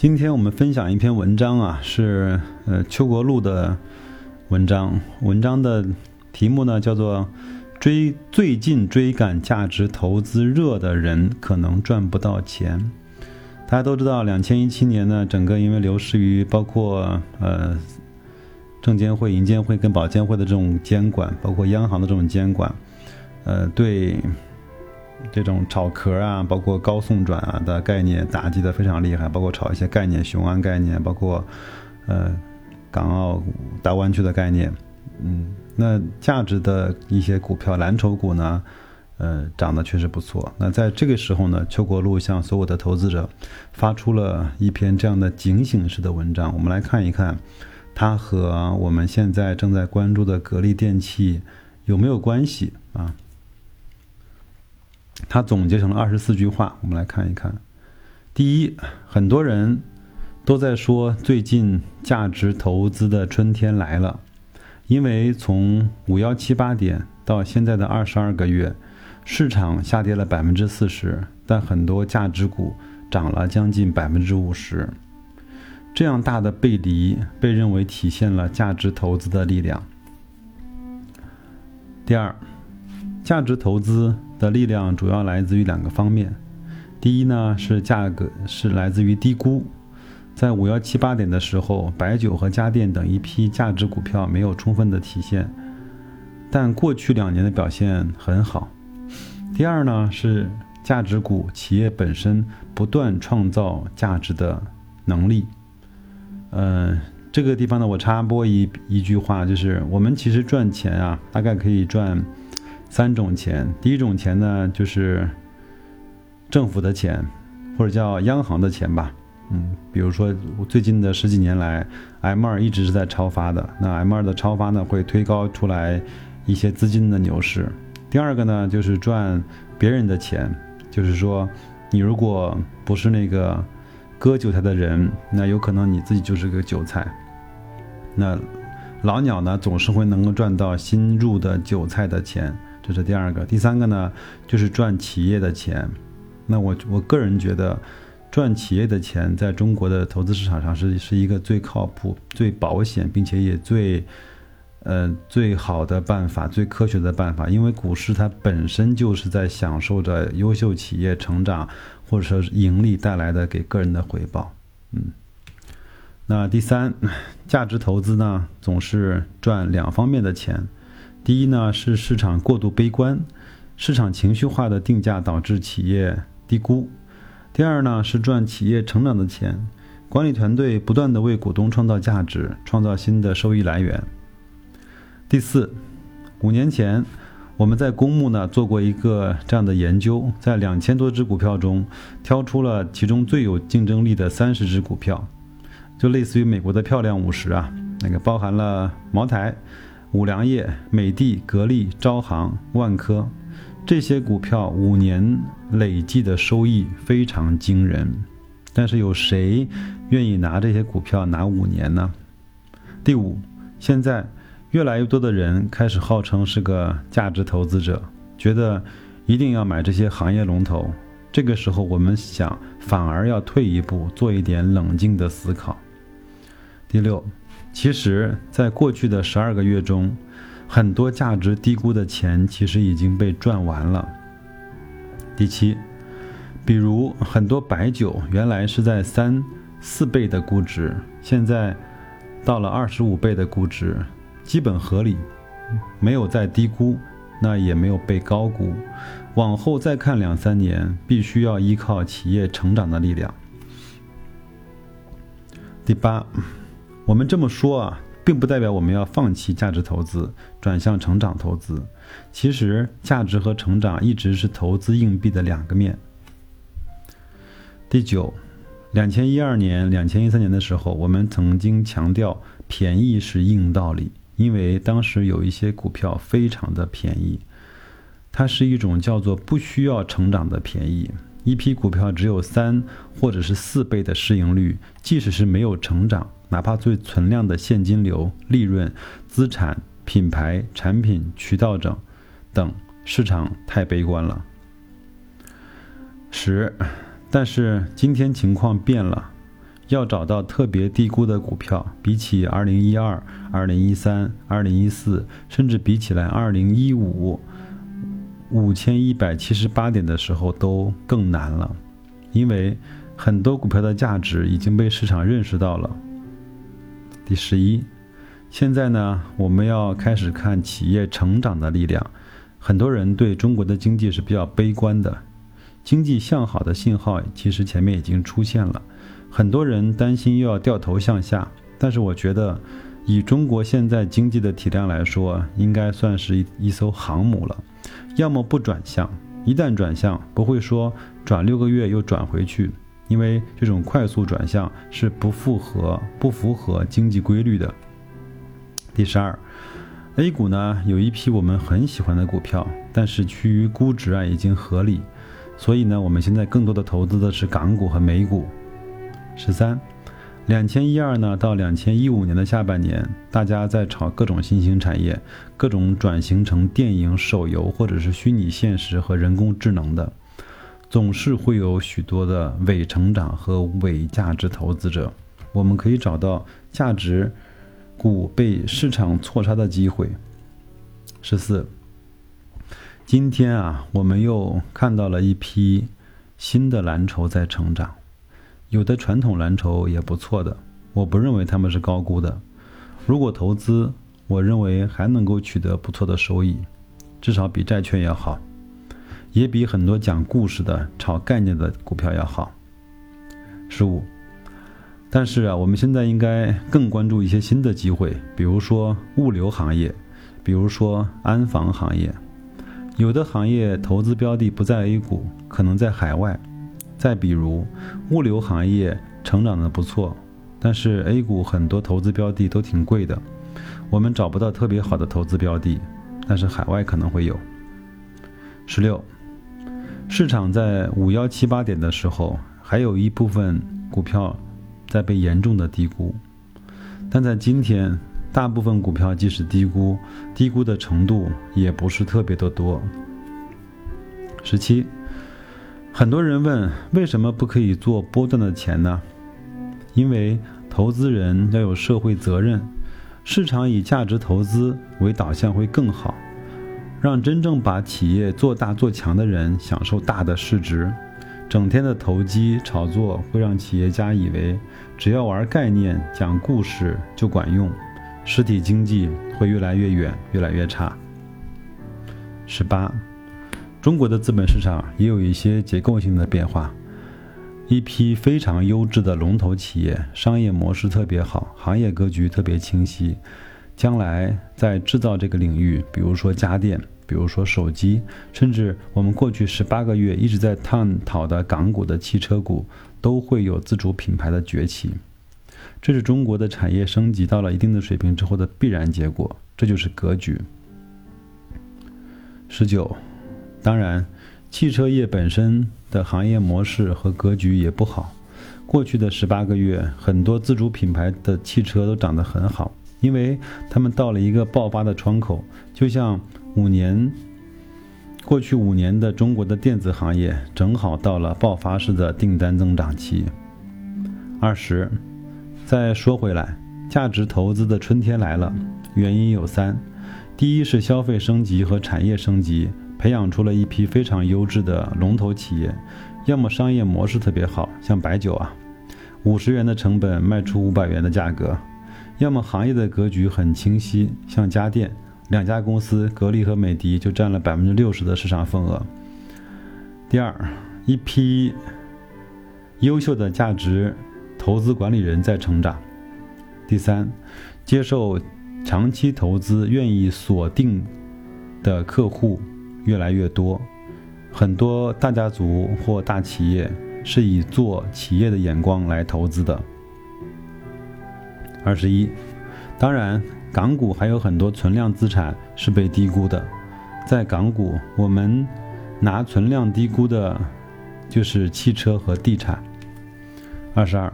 今天我们分享一篇文章啊，是呃邱国禄的文章。文章的题目呢叫做“追最近追赶价值投资热的人可能赚不到钱”。大家都知道，两千一七年呢，整个因为流失于包括呃证监会、银监会跟保监会的这种监管，包括央行的这种监管，呃对。这种炒壳啊，包括高送转啊的概念打击的非常厉害，包括炒一些概念雄安概念，包括呃港澳大湾区的概念，嗯，那价值的一些股票蓝筹股呢，呃涨得确实不错。那在这个时候呢，邱国禄向所有的投资者发出了一篇这样的警醒式的文章。我们来看一看，它和我们现在正在关注的格力电器有没有关系啊？他总结成了二十四句话，我们来看一看。第一，很多人都在说最近价值投资的春天来了，因为从五幺七八点到现在的二十二个月，市场下跌了百分之四十，但很多价值股涨了将近百分之五十。这样大的背离，被认为体现了价值投资的力量。第二，价值投资。的力量主要来自于两个方面，第一呢是价格是来自于低估，在五幺七八点的时候，白酒和家电等一批价值股票没有充分的体现，但过去两年的表现很好。第二呢是价值股企业本身不断创造价值的能力。嗯，这个地方呢我插播一一句话，就是我们其实赚钱啊，大概可以赚。三种钱，第一种钱呢，就是政府的钱，或者叫央行的钱吧。嗯，比如说最近的十几年来，M 二一直是在超发的，那 M 二的超发呢，会推高出来一些资金的牛市。第二个呢，就是赚别人的钱，就是说，你如果不是那个割韭菜的人，那有可能你自己就是个韭菜。那老鸟呢，总是会能够赚到新入的韭菜的钱。这是第二个，第三个呢，就是赚企业的钱。那我我个人觉得，赚企业的钱在中国的投资市场上是是一个最靠谱、最保险，并且也最，呃最好的办法、最科学的办法。因为股市它本身就是在享受着优秀企业成长或者说是盈利带来的给个人的回报。嗯，那第三，价值投资呢，总是赚两方面的钱。第一呢是市场过度悲观，市场情绪化的定价导致企业低估；第二呢是赚企业成长的钱，管理团队不断的为股东创造价值，创造新的收益来源。第四，五年前我们在公募呢做过一个这样的研究，在两千多只股票中挑出了其中最有竞争力的三十只股票，就类似于美国的漂亮五十啊，那个包含了茅台。五粮液、美的、格力、招行、万科，这些股票五年累计的收益非常惊人，但是有谁愿意拿这些股票拿五年呢？第五，现在越来越多的人开始号称是个价值投资者，觉得一定要买这些行业龙头。这个时候，我们想反而要退一步，做一点冷静的思考。第六。其实，在过去的十二个月中，很多价值低估的钱其实已经被赚完了。第七，比如很多白酒原来是在三四倍的估值，现在到了二十五倍的估值，基本合理，没有再低估，那也没有被高估。往后再看两三年，必须要依靠企业成长的力量。第八。我们这么说啊，并不代表我们要放弃价值投资，转向成长投资。其实，价值和成长一直是投资硬币的两个面。第九，两千一二年、两千一三年的时候，我们曾经强调便宜是硬道理，因为当时有一些股票非常的便宜，它是一种叫做不需要成长的便宜。一批股票只有三或者是四倍的市盈率，即使是没有成长。哪怕最存量的现金流、利润、资产、品牌、产品、渠道等等，市场太悲观了。十，但是今天情况变了，要找到特别低估的股票，比起二零一二、二零一三、二零一四，甚至比起来二零一五五千一百七十八点的时候都更难了，因为很多股票的价值已经被市场认识到了。第十一，现在呢，我们要开始看企业成长的力量。很多人对中国的经济是比较悲观的，经济向好的信号其实前面已经出现了。很多人担心又要掉头向下，但是我觉得，以中国现在经济的体量来说，应该算是一一艘航母了。要么不转向，一旦转向，不会说转六个月又转回去，因为这种快速转向是不符合不符合经济规律的。第十二，A 股呢有一批我们很喜欢的股票，但是趋于估值啊已经合理，所以呢我们现在更多的投资的是港股和美股。十三，两千一二呢到两千一五年的下半年，大家在炒各种新兴产业，各种转型成电影、手游或者是虚拟现实和人工智能的，总是会有许多的伪成长和伪价值投资者。我们可以找到价值股被市场错杀的机会。十四，今天啊，我们又看到了一批新的蓝筹在成长。有的传统蓝筹也不错的，我不认为他们是高估的。如果投资，我认为还能够取得不错的收益，至少比债券要好，也比很多讲故事的炒概念的股票要好。十五，但是啊，我们现在应该更关注一些新的机会，比如说物流行业，比如说安防行业。有的行业投资标的不在 A 股，可能在海外。再比如，物流行业成长的不错，但是 A 股很多投资标的都挺贵的，我们找不到特别好的投资标的，但是海外可能会有。十六，市场在五幺七八点的时候，还有一部分股票在被严重的低估，但在今天，大部分股票即使低估，低估的程度也不是特别的多。十七。很多人问，为什么不可以做波段的钱呢？因为投资人要有社会责任，市场以价值投资为导向会更好，让真正把企业做大做强的人享受大的市值。整天的投机炒作会让企业家以为只要玩概念、讲故事就管用，实体经济会越来越远，越来越差。十八。中国的资本市场也有一些结构性的变化，一批非常优质的龙头企业，商业模式特别好，行业格局特别清晰，将来在制造这个领域，比如说家电，比如说手机，甚至我们过去十八个月一直在探讨的港股的汽车股，都会有自主品牌的崛起，这是中国的产业升级到了一定的水平之后的必然结果，这就是格局。十九。当然，汽车业本身的行业模式和格局也不好。过去的十八个月，很多自主品牌的汽车都涨得很好，因为他们到了一个爆发的窗口。就像五年，过去五年的中国的电子行业正好到了爆发式的订单增长期。二十，再说回来，价值投资的春天来了，原因有三：第一是消费升级和产业升级。培养出了一批非常优质的龙头企业，要么商业模式特别好，像白酒啊，五十元的成本卖出五百元的价格；要么行业的格局很清晰，像家电，两家公司格力和美的就占了百分之六十的市场份额。第二，一批优秀的价值投资管理人在成长。第三，接受长期投资、愿意锁定的客户。越来越多，很多大家族或大企业是以做企业的眼光来投资的。二十一，当然，港股还有很多存量资产是被低估的。在港股，我们拿存量低估的，就是汽车和地产。二十二，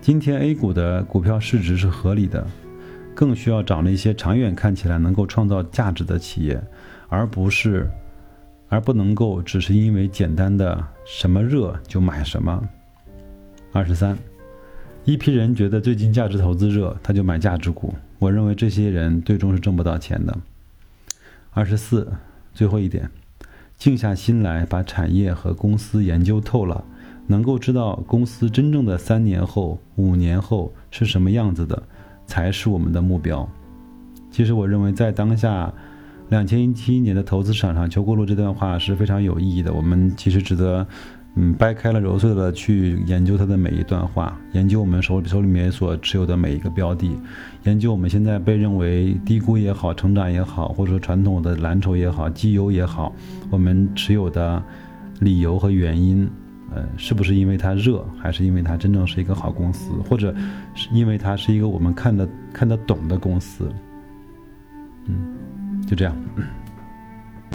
今天 A 股的股票市值是合理的，更需要找那些长远看起来能够创造价值的企业。而不是，而不能够只是因为简单的什么热就买什么。二十三，一批人觉得最近价值投资热，他就买价值股。我认为这些人最终是挣不到钱的。二十四，最后一点，静下心来把产业和公司研究透了，能够知道公司真正的三年后、五年后是什么样子的，才是我们的目标。其实，我认为在当下两千一七年的投资市场上，邱国路这段话是非常有意义的。我们其实值得。嗯，掰开了揉碎了去研究它的每一段话，研究我们手手里面所持有的每一个标的，研究我们现在被认为低估也好、成长也好，或者说传统的蓝筹也好、绩优也好，我们持有的理由和原因，呃，是不是因为它热，还是因为它真正是一个好公司，或者是因为它是一个我们看得看得懂的公司？嗯，就这样。